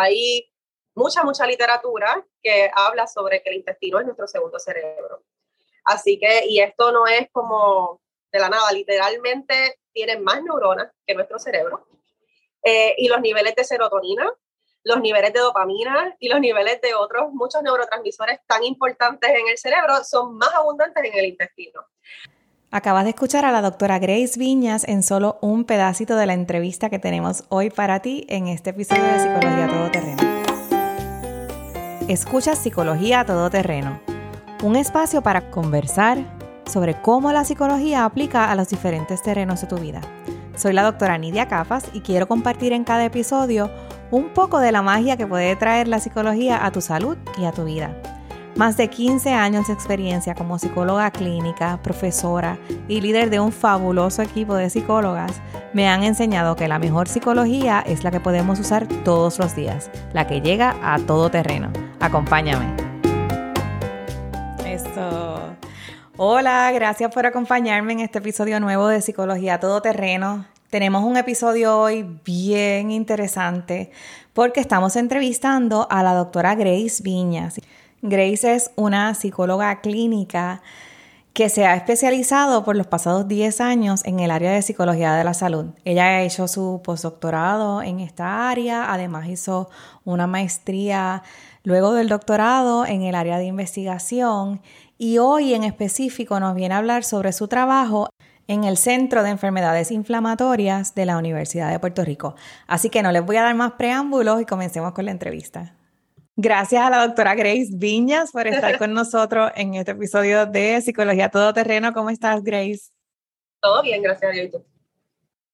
hay mucha, mucha literatura que habla sobre que el intestino es nuestro segundo cerebro. Así que, y esto no es como de la nada, literalmente tiene más neuronas que nuestro cerebro. Eh, y los niveles de serotonina, los niveles de dopamina y los niveles de otros muchos neurotransmisores tan importantes en el cerebro son más abundantes en el intestino. Acabas de escuchar a la doctora Grace Viñas en solo un pedacito de la entrevista que tenemos hoy para ti en este episodio de Psicología Todoterreno. Escucha Psicología Todoterreno, un espacio para conversar sobre cómo la psicología aplica a los diferentes terrenos de tu vida. Soy la doctora Nidia Cafas y quiero compartir en cada episodio un poco de la magia que puede traer la psicología a tu salud y a tu vida. Más de 15 años de experiencia como psicóloga clínica, profesora y líder de un fabuloso equipo de psicólogas me han enseñado que la mejor psicología es la que podemos usar todos los días, la que llega a todo terreno. Acompáñame. Esto. Hola, gracias por acompañarme en este episodio nuevo de Psicología Todoterreno. Tenemos un episodio hoy bien interesante porque estamos entrevistando a la doctora Grace Viñas. Grace es una psicóloga clínica que se ha especializado por los pasados 10 años en el área de psicología de la salud. Ella ha hecho su postdoctorado en esta área, además hizo una maestría luego del doctorado en el área de investigación y hoy en específico nos viene a hablar sobre su trabajo en el Centro de Enfermedades Inflamatorias de la Universidad de Puerto Rico. Así que no les voy a dar más preámbulos y comencemos con la entrevista. Gracias a la doctora Grace Viñas por estar con nosotros en este episodio de Psicología Todoterreno. ¿Cómo estás, Grace? Todo bien, gracias a Dios.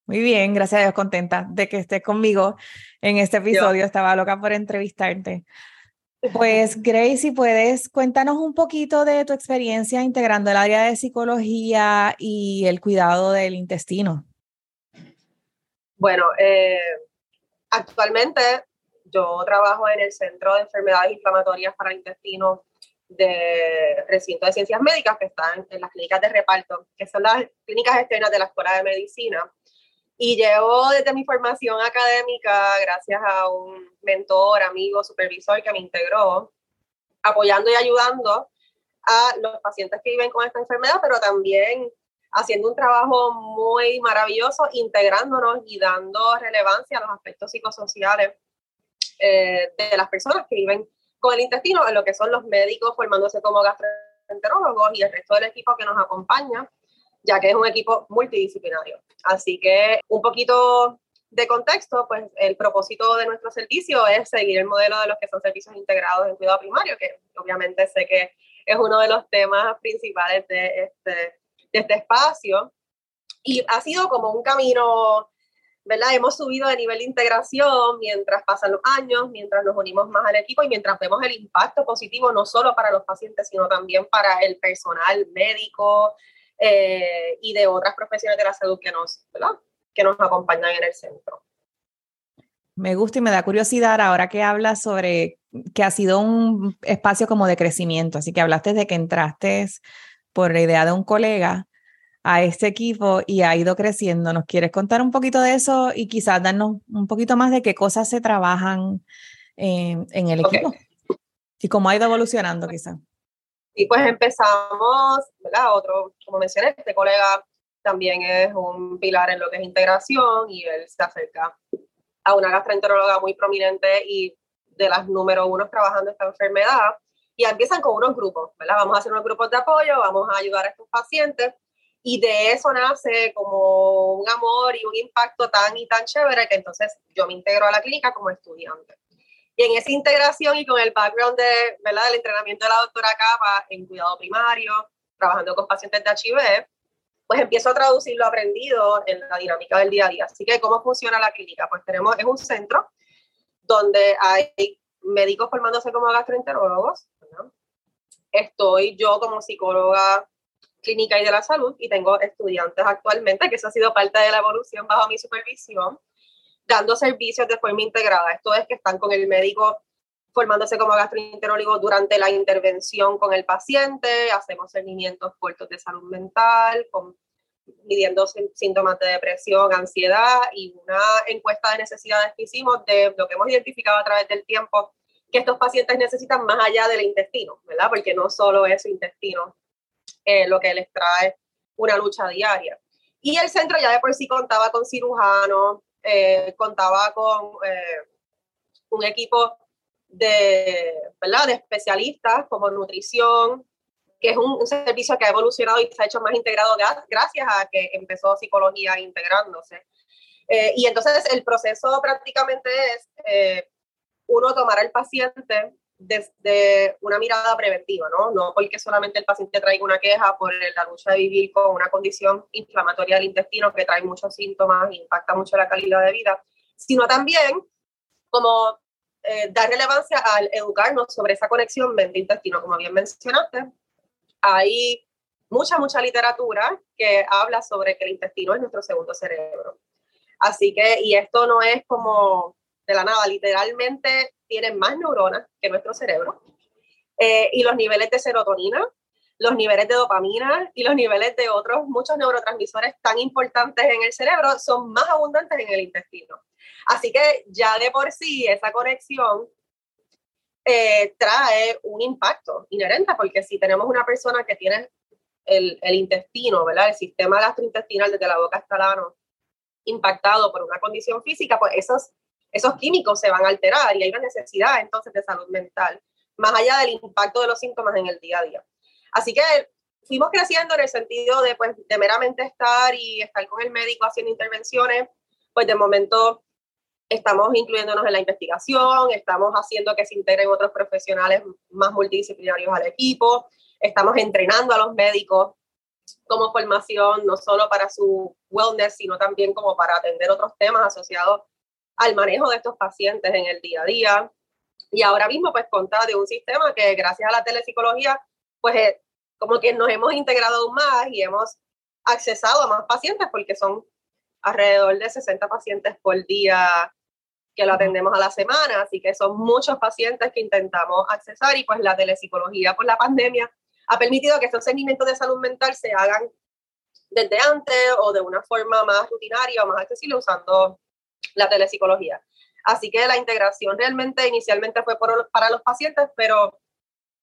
Muy bien, gracias a Dios, contenta de que estés conmigo en este episodio. Estaba loca por entrevistarte. Pues Grace, si puedes, cuéntanos un poquito de tu experiencia integrando el área de psicología y el cuidado del intestino. Bueno, eh, actualmente yo trabajo en el Centro de Enfermedades Inflamatorias para el Intestino de Recinto de Ciencias Médicas, que están en las clínicas de reparto, que son las clínicas externas de la Escuela de Medicina. Y llevo desde mi formación académica, gracias a un mentor, amigo, supervisor que me integró, apoyando y ayudando a los pacientes que viven con esta enfermedad, pero también haciendo un trabajo muy maravilloso, integrándonos y dando relevancia a los aspectos psicosociales eh, de las personas que viven con el intestino, en lo que son los médicos formándose como gastroenterólogos y el resto del equipo que nos acompaña, ya que es un equipo multidisciplinario. Así que un poquito de contexto, pues el propósito de nuestro servicio es seguir el modelo de los que son servicios integrados en cuidado primario, que obviamente sé que es uno de los temas principales de este, de este espacio. Y ha sido como un camino ¿verdad? Hemos subido de nivel de integración mientras pasan los años, mientras nos unimos más al equipo y mientras vemos el impacto positivo no solo para los pacientes, sino también para el personal médico eh, y de otras profesiones de la salud que nos, que nos acompañan en el centro. Me gusta y me da curiosidad ahora que hablas sobre que ha sido un espacio como de crecimiento, así que hablaste de que entraste por la idea de un colega a este equipo y ha ido creciendo. ¿Nos quieres contar un poquito de eso y quizás darnos un poquito más de qué cosas se trabajan en, el equipo y cómo ha ido evolucionando quizás? Y pues empezamos, ¿verdad? Otro, como mencioné, este colega también es un pilar en lo que es integración y él se acerca a una gastroenteróloga muy prominente y de las número uno trabajando esta enfermedad y empiezan con unos grupos, ¿verdad? Vamos a hacer unos grupos de apoyo, vamos a ayudar a estos pacientes y de eso nace como un amor y un impacto tan y tan chévere que entonces yo me integro a la clínica como estudiante. Y en esa integración y con el background de, ¿verdad? del entrenamiento de la doctora Capa en cuidado primario, trabajando con pacientes de HIV, pues empiezo a traducir lo aprendido en la dinámica del día a día. Así que, ¿cómo funciona la clínica? Pues tenemos, es un centro donde hay médicos formándose como gastroenterólogos. Estoy yo como psicóloga clínica y de la salud y tengo estudiantes actualmente, que eso ha sido parte de la evolución bajo mi supervisión, dando servicios de forma integrada. Esto es que están con el médico formándose como gastroenterólogo durante la intervención con el paciente, hacemos seguimientos cortos de salud mental, midiendo síntomas de depresión, ansiedad y una encuesta de necesidades que hicimos de lo que hemos identificado a través del tiempo que estos pacientes necesitan más allá del intestino, ¿verdad? Porque no solo es su intestino eh, lo que les trae una lucha diaria. Y el centro ya de por sí contaba con cirujanos, eh, contaba con eh, un equipo de, ¿verdad? de especialistas como nutrición, que es un, servicio que ha evolucionado y se ha hecho más integrado gracias a que empezó psicología integrándose. y entonces el proceso prácticamente es uno tomar al paciente desde una mirada preventiva, ¿no? No porque solamente el paciente traiga una queja por la lucha de vivir con una condición inflamatoria del intestino que trae muchos síntomas e impacta mucho la calidad de vida, sino también como eh, dar relevancia al educarnos sobre esa conexión mente-intestino, como bien mencionaste. Hay mucha, mucha literatura que habla sobre que el intestino es nuestro segundo cerebro. Así que, y esto no es como de la nada, literalmente tienen más neuronas que nuestro cerebro. Eh, y los niveles de serotonina, los niveles de dopamina y los niveles de otros muchos neurotransmisores tan importantes en el cerebro son más abundantes en el intestino. Así que ya de por sí esa conexión eh, trae un impacto inherente, porque si tenemos una persona que tiene el, el, intestino, ¿verdad? El sistema gastrointestinal desde la boca hasta el ano impactado por una condición física, pues esos esos químicos se van a alterar y hay una necesidad entonces de salud mental, más allá del impacto de los síntomas en el día a día. Así que fuimos creciendo en el sentido de, pues, de meramente estar y estar con el médico haciendo intervenciones, pues de momento estamos incluyéndonos en la investigación, estamos haciendo que se integren otros profesionales más multidisciplinarios al equipo, estamos entrenando a los médicos como formación, no solo para su wellness, sino también como para atender otros temas asociados al manejo de estos pacientes en el día a día. Y ahora mismo pues contar de un sistema que gracias a la telepsicología pues eh, como que nos hemos integrado aún más y hemos accesado a más pacientes porque son alrededor de 60 pacientes por día que lo atendemos a la semana, así que son muchos pacientes que intentamos accesar y pues la telepsicología por la pandemia ha permitido que estos seguimientos de salud mental se hagan desde antes o de una forma más rutinaria o más accesible usando la telepsicología. Así que la integración realmente inicialmente fue para los pacientes, pero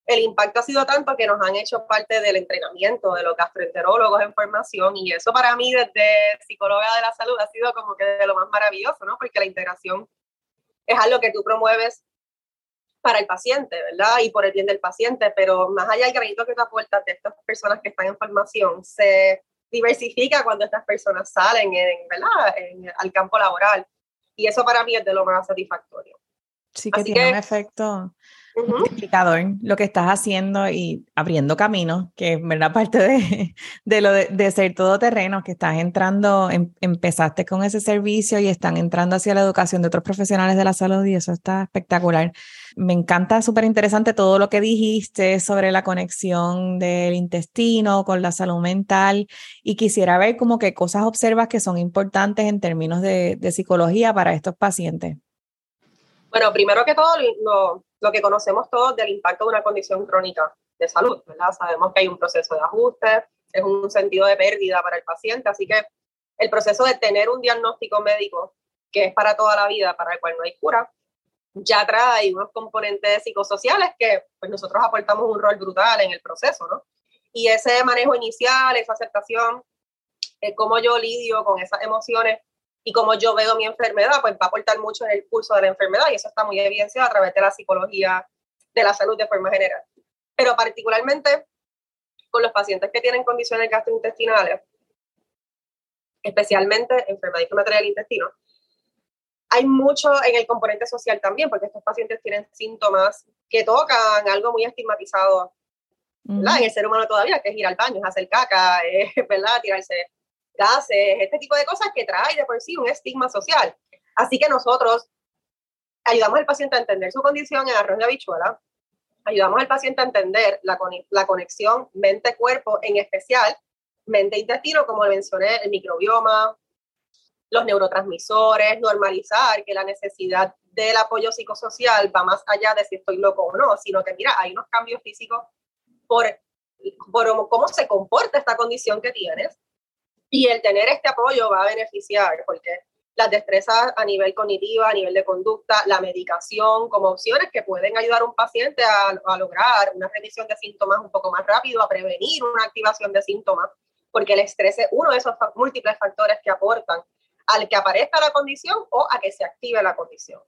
el impacto ha sido tanto que nos han hecho parte del entrenamiento de los gastroenterólogos en formación y eso para mí desde psicóloga de la salud ha sido como que de lo más maravilloso, ¿no? Porque la integración es algo que tú promueves para el paciente, ¿verdad? Y por el bien del paciente, pero más allá del granito que te aportas de estas personas que están en formación, se diversifica cuando estas personas salen en, ¿verdad? En, al campo laboral. Y eso para mí es de lo más satisfactorio. Sí, que tiene un efecto multiplicador lo que estás haciendo y abriendo caminos, que es verdad parte de, de lo de, de, ser todoterreno, que estás entrando, em, empezaste con ese servicio y están entrando hacia la educación de otros profesionales de la salud y eso está espectacular. Me encanta, súper interesante todo lo que dijiste sobre la conexión del intestino con la salud mental y quisiera ver como que cosas observas que son importantes en términos de, de psicología para estos pacientes. Bueno, primero que todo, lo, lo, que conocemos todos del impacto de una condición crónica de salud, ¿verdad? Sabemos que hay un proceso de ajuste, es un sentido de pérdida para el paciente, así que el proceso de tener un diagnóstico médico que es para toda la vida, para el cual no hay cura, ya trae unos componentes psicosociales que pues nosotros aportamos un rol brutal en el proceso, ¿no? Y ese manejo inicial, esa aceptación, eh, cómo yo lidio con esas emociones y cómo yo veo mi enfermedad, pues va a aportar mucho en el curso de la enfermedad y eso está muy evidenciado a través de la psicología de la salud de forma general. Pero particularmente con los pacientes que tienen condiciones gastrointestinales, especialmente enfermedad inflamatoria del intestino, hay mucho en el componente social también, porque estos pacientes tienen síntomas que tocan algo muy estigmatizado en el ser humano todavía, que es ir al baño, es hacer caca, es, ¿verdad? tirarse gases, este tipo de cosas que trae de por sí un estigma social. Así que nosotros ayudamos al paciente a entender su condición en arroz de habichuela, ayudamos al paciente a entender la, la conexión mente-cuerpo, en especial mente-intestino, como mencioné, el microbioma, los neurotransmisores, normalizar que la necesidad del apoyo psicosocial va más allá de si estoy loco o no, sino que mira, hay unos cambios físicos por, por cómo se comporta esta condición que tienes Y el tener este apoyo va a beneficiar porque las destrezas a nivel cognitiva, a nivel de conducta, la medicación como opciones que pueden ayudar a un paciente a, a lograr una remisión de síntomas un poco más rápido, a prevenir una activación de síntomas, porque el estrés es uno de esos múltiples factores que aportan al que aparezca la condición o a que se active la condición.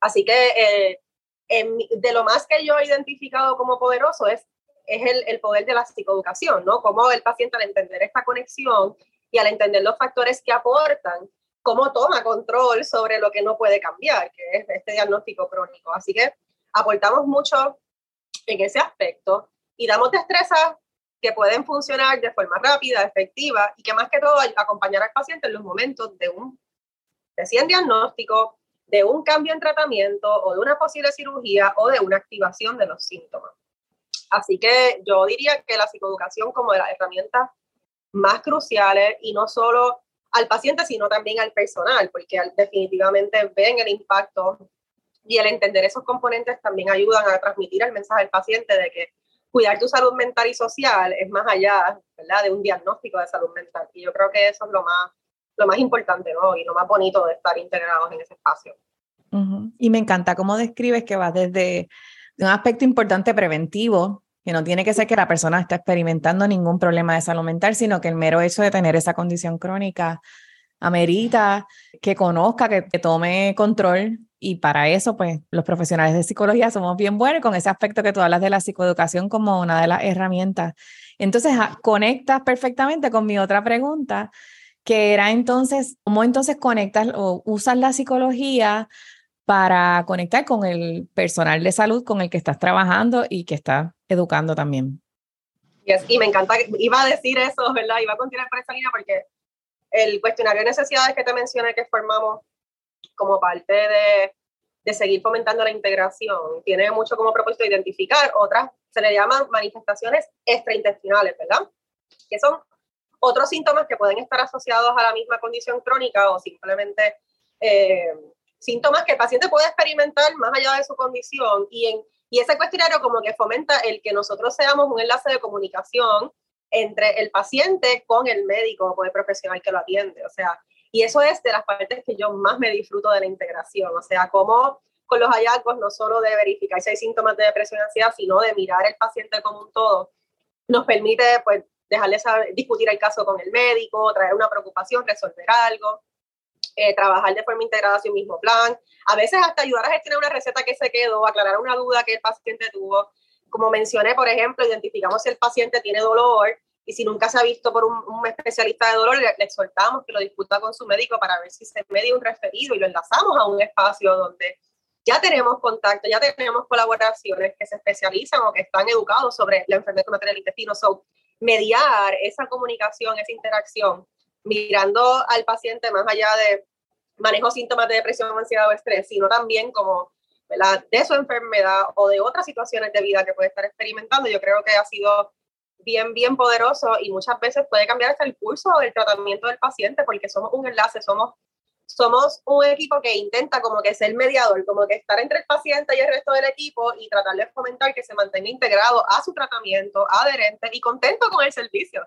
Así que eh, de lo más que yo he identificado como poderoso es, es el, el, poder de la psicoeducación, ¿no? Cómo el paciente al entender esta conexión y al entender los factores que aportan, cómo toma control sobre lo que no puede cambiar, que es este diagnóstico crónico. Así que aportamos mucho en ese aspecto y damos destrezas que pueden funcionar de forma rápida, efectiva y que más que todo acompañar al paciente en los momentos de un recién diagnóstico, de un cambio en tratamiento o de una posible cirugía o de una activación de los síntomas. Así que yo diría que la psicoeducación como de las herramientas más cruciales y no solo al paciente, sino también al personal, porque definitivamente ven el impacto y el entender esos componentes también ayudan a transmitir el mensaje al paciente de que cuidar tu salud mental y social es más allá ¿verdad? de un diagnóstico de salud mental. Y yo creo que eso es lo más, lo más importante ¿no? y lo más bonito de estar integrados en ese espacio. Y me encanta cómo describes que va desde un aspecto importante preventivo, que no tiene que ser que la persona esté experimentando ningún problema de salud mental, sino que el mero hecho de tener esa condición crónica amerita que conozca, que, que tome control y para eso, pues los profesionales de psicología somos bien buenos con ese aspecto que tú hablas de la psicoeducación como una de las herramientas. Entonces, ah, conectas perfectamente con mi otra pregunta, que era entonces, ¿cómo entonces conectas o usas la psicología para conectar con el personal de salud con el que estás trabajando y que estás educando también? y me encanta, iba a decir eso, ¿verdad? Iba a continuar por esa línea porque el cuestionario de necesidades que te mencioné que formamos como parte de, de seguir fomentando la integración. Tiene mucho como propósito identificar otras, se le llaman manifestaciones extraintestinales, ¿verdad? Que son otros síntomas que pueden estar asociados a la misma condición crónica o simplemente eh, síntomas que el paciente puede experimentar más allá de su condición. Y, en, y ese cuestionario como que fomenta el que nosotros seamos un enlace de comunicación entre el paciente con el médico o con el profesional que lo atiende. O sea, y eso es de las partes que yo más me disfruto de la integración, o sea, cómo con los hallazgos no solo de verificar si hay síntomas de depresión y ansiedad, sino de mirar el paciente como un todo, nos permite pues dejarle discutir el caso con el médico, traer una preocupación, resolver algo, eh, trabajar de forma integrada hacia un mismo plan, a veces hasta ayudar a gestionar una receta que se quedó, aclarar una duda que el paciente tuvo. Como mencioné, por ejemplo, identificamos si el paciente tiene dolor y si nunca se ha visto por un, especialista de dolor, le, exhortamos que lo discuta con su médico para ver si se media un referido y lo enlazamos a un espacio donde ya tenemos contacto, ya tenemos colaboraciones que se especializan o que están educados sobre la enfermedad material del intestino. So, mediar esa comunicación, esa interacción, mirando al paciente más allá de manejo síntomas de depresión, ansiedad o estrés, sino también como de su enfermedad o de otras situaciones de vida que puede estar experimentando, yo creo que ha sido bien, bien poderoso y muchas veces puede cambiar hasta el curso del tratamiento del paciente porque somos un enlace, somos, somos un equipo que intenta como que ser mediador, como que estar entre el paciente y el resto del equipo y tratar de fomentar que se mantenga integrado a su tratamiento, adherente y contento con el servicio.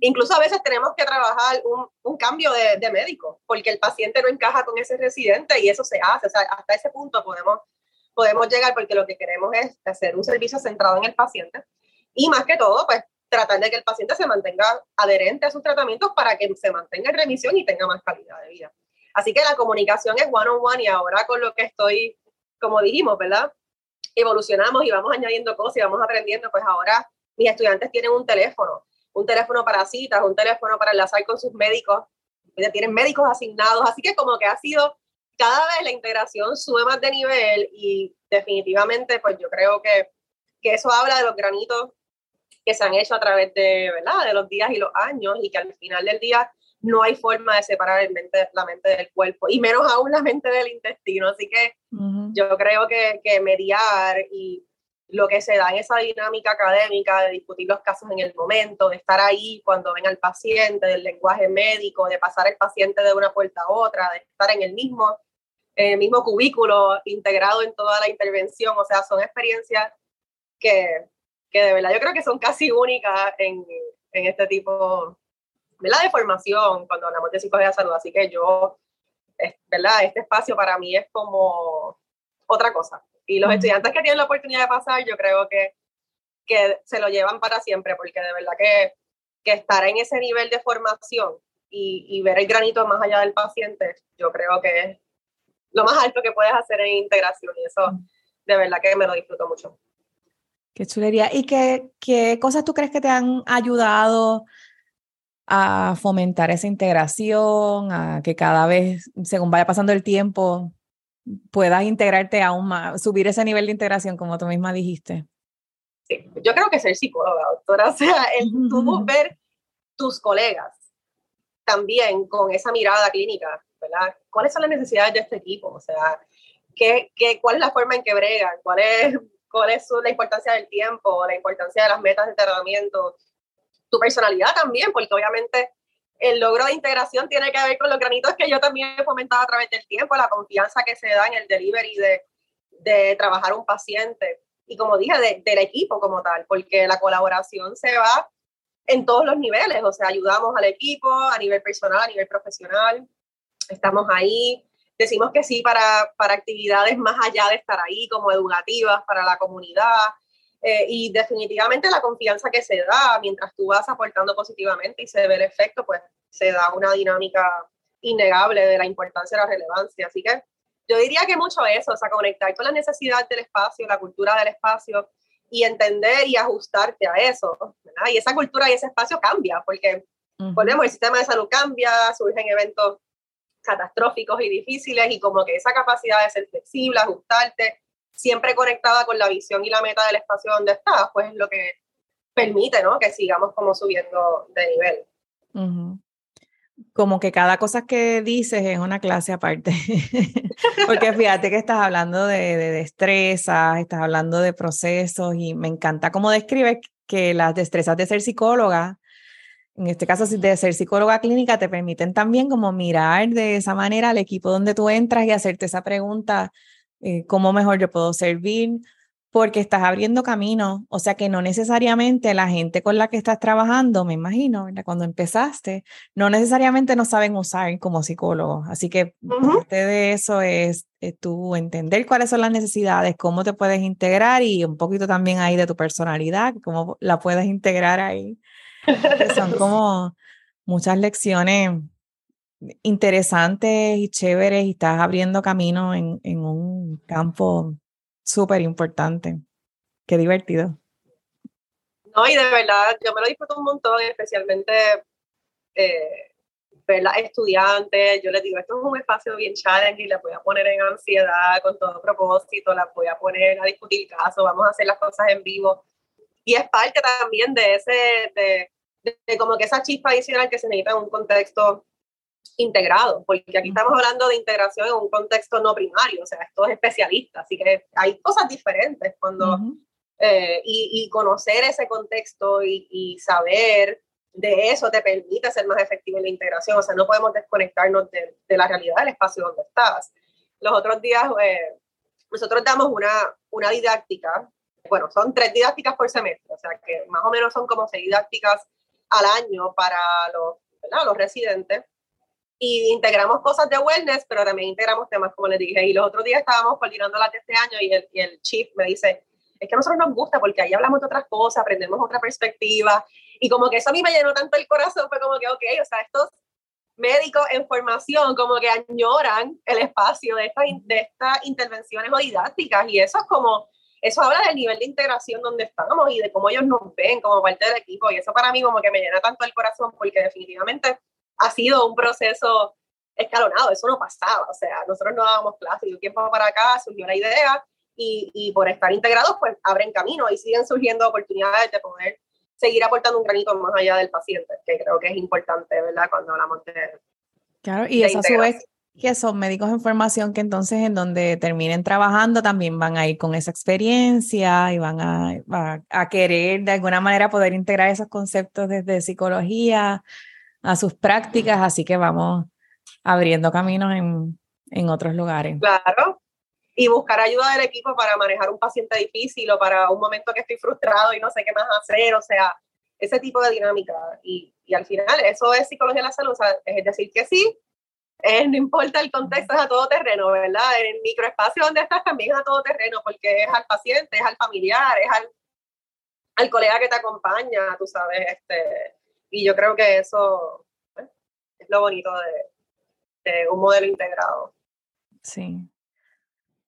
Incluso a veces tenemos que trabajar un, un cambio de, de, médico porque el paciente no encaja con ese residente y eso se hace. O sea, hasta ese punto podemos, podemos llegar porque lo que queremos es hacer un servicio centrado en el paciente y más que todo, pues tratar de que el paciente se mantenga adherente a sus tratamientos para que se mantenga en remisión y tenga más calidad de vida. Así que la comunicación es one on one y ahora con lo que estoy, como dijimos, ¿verdad? Evolucionamos y vamos añadiendo cosas y vamos aprendiendo, pues ahora mis estudiantes tienen un teléfono, un teléfono para citas, un teléfono para enlazar con sus médicos, tienen médicos asignados, así que como que ha sido cada vez la integración sube más de nivel y definitivamente pues yo creo que, que eso habla de los granitos que se han hecho a través de, ¿verdad? de los días y los años y que al final del día no hay forma de separar el mente, la mente del cuerpo y menos aún la mente del intestino. Así que yo creo que, que mediar y lo que se da en esa dinámica académica de discutir los casos en el momento, de estar ahí cuando ven al paciente, del lenguaje médico, de pasar el paciente de una puerta a otra, de estar en el mismo, mismo cubículo integrado en toda la intervención. O sea, son experiencias que, que de verdad yo creo que son casi únicas en, en este tipo ¿verdad? de formación cuando hablamos de psicología de salud. Así que yo, ¿verdad? Este espacio para mí es como otra cosa. Y los estudiantes que tienen la oportunidad de pasar, yo creo que, que se lo llevan para siempre, porque de verdad que, que estar en ese nivel de formación y, y, ver el granito más allá del paciente, yo creo que es lo más alto que puedes hacer en integración y eso de verdad que me lo disfruto mucho. Qué chulería. ¿Y qué, qué cosas tú crees que te han ayudado a fomentar esa integración, a que cada vez, según vaya pasando el tiempo, puedas integrarte aún más, subir ese nivel de integración, como tú misma dijiste? Sí, yo creo que ser psicóloga, doctora, o sea, el tú ver tus colegas también con esa mirada clínica, ¿verdad? ¿Cuáles son las necesidades de este equipo? O sea, ¿qué, qué, cuál es la forma en que bregan? ¿Cuál es, cuál es la importancia del tiempo? ¿La importancia de las metas de tratamiento? Tu personalidad también, porque obviamente el logro de integración tiene que ver con los granitos que yo también he fomentado a través del tiempo, la confianza que se da en el delivery de, de trabajar un paciente. Y como dije, de, del equipo como tal, porque la colaboración se va en todos los niveles, o sea, ayudamos al equipo a nivel personal, a nivel profesional, estamos ahí, decimos que sí para, para actividades más allá de estar ahí, como educativas para la comunidad, eh, y definitivamente la confianza que se da mientras tú vas aportando positivamente y se ve el efecto, pues se da una dinámica innegable de la importancia y la relevancia. Así que yo diría que mucho eso, o sea, conectar con la necesidad del espacio, la cultura del espacio y entender y ajustarte a eso. ¿verdad? Y esa cultura y ese espacio cambia, porque volvemos, el sistema de salud cambia, surgen eventos catastróficos y difíciles y como que esa capacidad de ser flexible, ajustarte, siempre conectada con la visión y la meta del espacio donde estás, pues es lo que permite, ¿no? Que sigamos como subiendo de nivel. Como que cada cosa que dices es una clase aparte. Porque fíjate que estás hablando de, de, destrezas, estás hablando de procesos y me encanta cómo describes que las destrezas de ser psicóloga en este caso de ser psicóloga clínica, te permiten también como mirar de esa manera al equipo donde tú entras y hacerte esa pregunta, eh, ¿cómo mejor yo puedo servir? Porque estás abriendo camino, o sea que no necesariamente la gente con la que estás trabajando, me imagino, cuando empezaste, no necesariamente no saben usar como psicólogo. Así que parte de eso es, tú entender cuáles son las necesidades, cómo te puedes integrar y un poquito también ahí de tu personalidad, cómo la puedes integrar ahí. Son como muchas lecciones interesantes y chéveres y estás abriendo camino en, en un campo súper importante. Qué divertido. No, y de verdad, yo me lo disfruto un montón, especialmente eh, ver las estudiantes. Yo les digo, esto es un espacio bien challenging, las voy a poner en ansiedad con todo propósito, las voy a poner a discutir casos, vamos a hacer las cosas en vivo. Y es parte también de ese, de, de, como que esa chispa adicional que se necesita en un contexto integrado, porque aquí estamos hablando de integración en un contexto no primario, o sea, esto es especialista, así que hay cosas diferentes cuando, eh, y, y, conocer ese contexto y, y, saber de eso te permite ser más efectivo en la integración, o sea, no podemos desconectarnos de, de la realidad del espacio donde estás. Los otros días, eh, nosotros damos una, una didáctica, bueno, son tres didácticas por semestre, o sea, que más o menos son como seis didácticas al año para los, los residentes. Y integramos cosas de wellness, pero también integramos temas, como les dije. Y los otros días estábamos coordinando las de este año y el, y el chief me dice, es que a nosotros nos gusta porque ahí hablamos de otras cosas, aprendemos otra perspectiva. Y como que eso a mí me llenó tanto el corazón, fue como que, ok, o sea, estos médicos en formación como que añoran el espacio de, de estas intervenciones o didácticas y eso es como eso habla del nivel de integración donde estamos y de cómo ellos nos ven como parte del equipo. Y eso para mí como que me llena tanto el corazón porque definitivamente ha sido un proceso escalonado, eso no pasaba, o sea, nosotros no dábamos clases un tiempo para acá surgió la idea y, y, por estar integrados pues abren camino y siguen surgiendo oportunidades de poder seguir aportando un granito más allá del paciente, que creo que es importante, ¿verdad? Cuando hablamos de... Claro, y eso a su vez que son médicos en formación que entonces en donde terminen trabajando también van a ir con esa experiencia y van a, a, querer de alguna manera poder integrar esos conceptos desde psicología a sus prácticas, así que vamos abriendo caminos en, en otros lugares. Claro, y buscar ayuda del equipo para manejar un paciente difícil o para un momento que estoy frustrado y no sé qué más hacer, o sea, ese tipo de dinámica. Y, y al final eso es psicología de la salud, es decir, que sí, no importa el contexto, es a todo terreno, ¿verdad? El microespacio donde estás también es a todo terreno, porque es al paciente, es al familiar, es al, al colega que te acompaña, tú sabes, este, y yo creo que eso pues, es lo bonito de, un modelo integrado. Sí,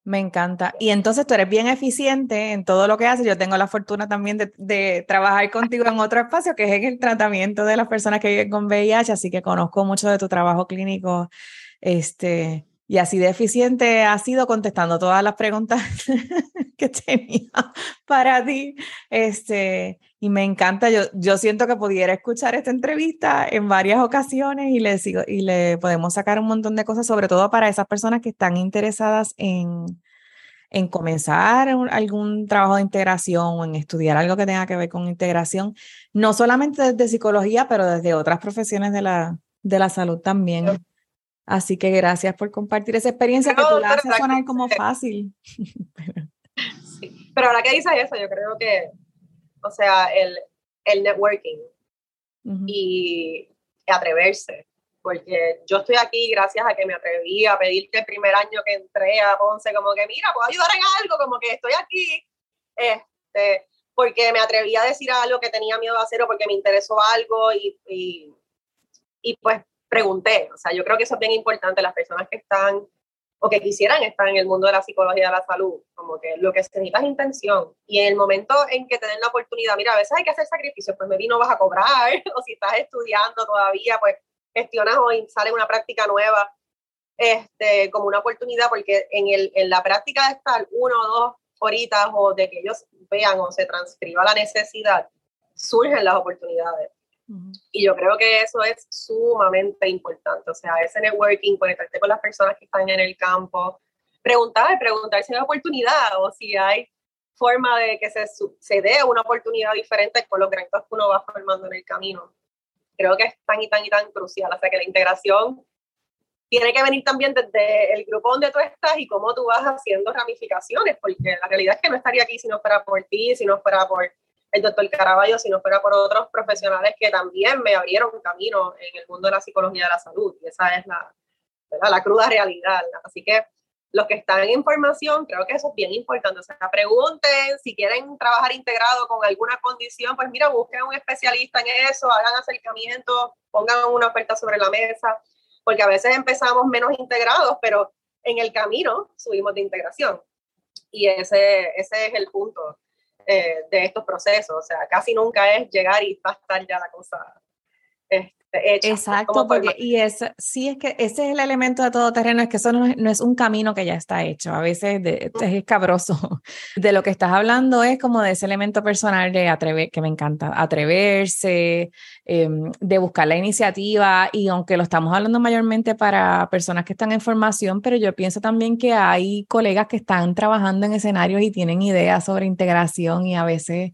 me encanta. Y entonces tú eres bien eficiente en todo lo que haces. Yo tengo la fortuna también de, de, trabajar contigo en otro espacio, que es en el tratamiento de las personas que viven con VIH, así que conozco mucho de tu trabajo clínico. Este, y así de eficiente ha sido contestando todas las preguntas que tenía para ti. Este, y me encanta, yo, yo siento que pudiera escuchar esta entrevista en varias ocasiones y le, sigo, y le podemos sacar un montón de cosas, sobre todo para esas personas que están interesadas en, en comenzar algún trabajo de integración o en estudiar algo que tenga que ver con integración, no solamente desde psicología, pero desde otras profesiones de la, de la salud también. Así que gracias por compartir esa experiencia que tú la haces sonar como fácil. Sí. Pero ahora que dices eso, yo creo que, o sea, el, el networking y atreverse, porque yo estoy aquí gracias a que me atreví a pedirte el primer año que entré a Ponce, como que mira, puedo ayudar en algo, como que estoy aquí, este, porque me atreví a decir algo que tenía miedo de hacer o porque me interesó algo y, y, y pues pregunté. O sea, yo creo que eso es bien importante, las personas que están o que quisieran estar en el mundo de la psicología de la salud, como que lo que se necesita es intención. Y en el momento en que te den la oportunidad, mira, a veces hay que hacer sacrificios, pues me no vas a cobrar, o si estás estudiando todavía, pues gestionas o sale una práctica nueva, este, como una oportunidad, porque en, el, en la práctica de estar uno o dos horitas o de que ellos vean o se transcriba la necesidad, surgen las oportunidades. Y yo creo que eso es sumamente importante, o sea, ese networking, conectarte con las personas que están en el campo, preguntar, preguntar si hay oportunidad o si hay forma de que se, se dé una oportunidad diferente con los granitos que uno va formando en el camino. Creo que es tan y tan y tan crucial, o sea, que la integración tiene que venir también desde el grupo donde tú estás y cómo tú vas haciendo ramificaciones, porque la realidad es que no estaría aquí si no fuera por ti, si no fuera por el doctor Caraballo, si no fuera por otros profesionales que también me abrieron camino en el mundo de la psicología de la salud. Y esa es la, la cruda realidad. Así que los que están en formación, creo que eso es bien importante. O sea, pregunten si quieren trabajar integrado con alguna condición, pues mira, busquen un especialista en eso, hagan acercamientos, pongan una oferta sobre la mesa, porque a veces empezamos menos integrados, pero en el camino subimos de integración. Y ese, ese es el punto. Eh, de estos procesos. O sea, casi nunca es llegar y va a estar ya la cosa este, hecha. Exacto, porque y es, sí es que ese es el elemento de todo terreno, es que eso no es, un camino que ya está hecho, a veces es escabroso. De lo que estás hablando es como de ese elemento personal de atrever, que me encanta, atreverse, em, de buscar la iniciativa y aunque lo estamos hablando mayormente para personas que están en formación, pero yo pienso también que hay colegas que están trabajando en escenarios y tienen ideas sobre integración y a veces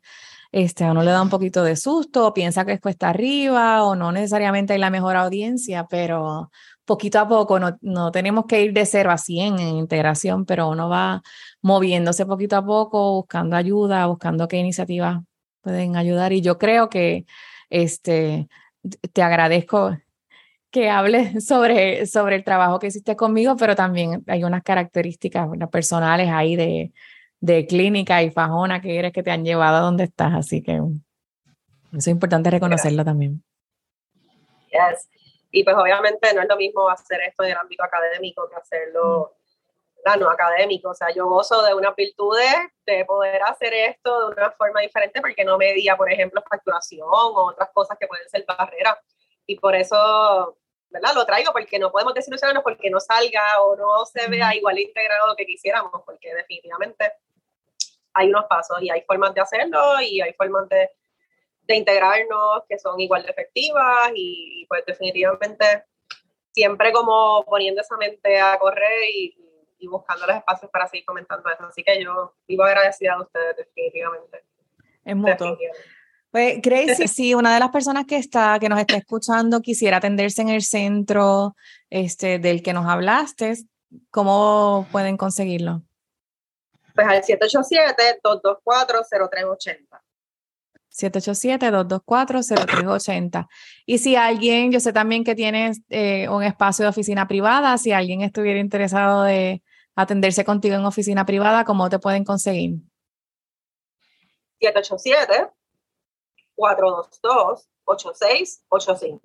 este, a uno le da un poquito de susto, piensa que es cuesta arriba o no necesariamente hay la mejor audiencia, pero poquito a poco, no, no tenemos que ir de cero a 100 en integración, pero uno va moviéndose poquito a poco, buscando ayuda, buscando qué iniciativas pueden ayudar. Y yo creo que este, te agradezco que hables sobre, sobre el trabajo que hiciste conmigo, pero también hay unas características personales ahí de, de clínica y fajona que eres que te han llevado a donde estás, así que eso es importante reconocerlo también. Yes. Y pues obviamente no es lo mismo hacer esto en el ámbito académico que hacerlo mm. no académico. O sea, yo gozo de unas virtudes de poder hacer esto de una forma diferente porque no medía, por ejemplo, facturación o otras cosas que pueden ser barreras. Y por eso, ¿verdad? Lo traigo porque no podemos desilusionarnos porque no salga o no se vea igual integrado lo que quisiéramos, porque definitivamente hay unos pasos y hay formas de hacerlo y hay formas de, de integrarnos que son igual de efectivas y, pues definitivamente siempre como poniendo esa mente a correr y, y, buscando los espacios para seguir comentando eso. Así que yo vivo agradecida a ustedes definitivamente. Es mutuo. Pues Gracie, si una de las personas que está, que nos está escuchando quisiera atenderse en el centro este, del que nos hablaste, ¿cómo pueden conseguirlo? Pues al 787-224-0380. 787-224-0380. Y si alguien, yo sé también que tienes eh, un espacio de oficina privada, si alguien estuviera interesado de atenderse contigo en oficina privada, ¿cómo te pueden conseguir? 787-422-8685.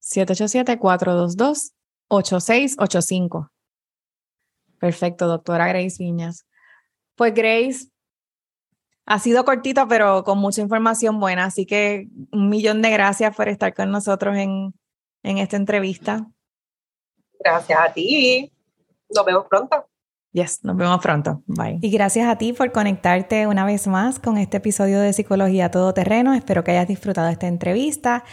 787-422-8685. Perfecto, doctora Grace Viñas. Pues Grace, ha sido cortito, pero con mucha información buena, así que un millón de gracias por estar con nosotros en, en esta entrevista. Gracias a ti. Nos vemos pronto. Yes, nos vemos pronto. Bye. Y gracias a ti por conectarte una vez más con este episodio de Psicología Todoterreno. Espero que hayas disfrutado esta entrevista.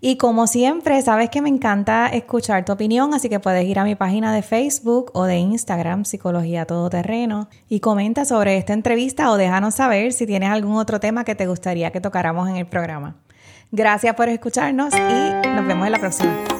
Y como siempre, sabes que me encanta escuchar tu opinión, así que puedes ir a mi página de Facebook o de Instagram, Psicología Todoterreno, y comenta sobre esta entrevista o déjanos saber si tienes algún otro tema que te gustaría que tocáramos en el programa. Gracias por escucharnos y nos vemos en la próxima.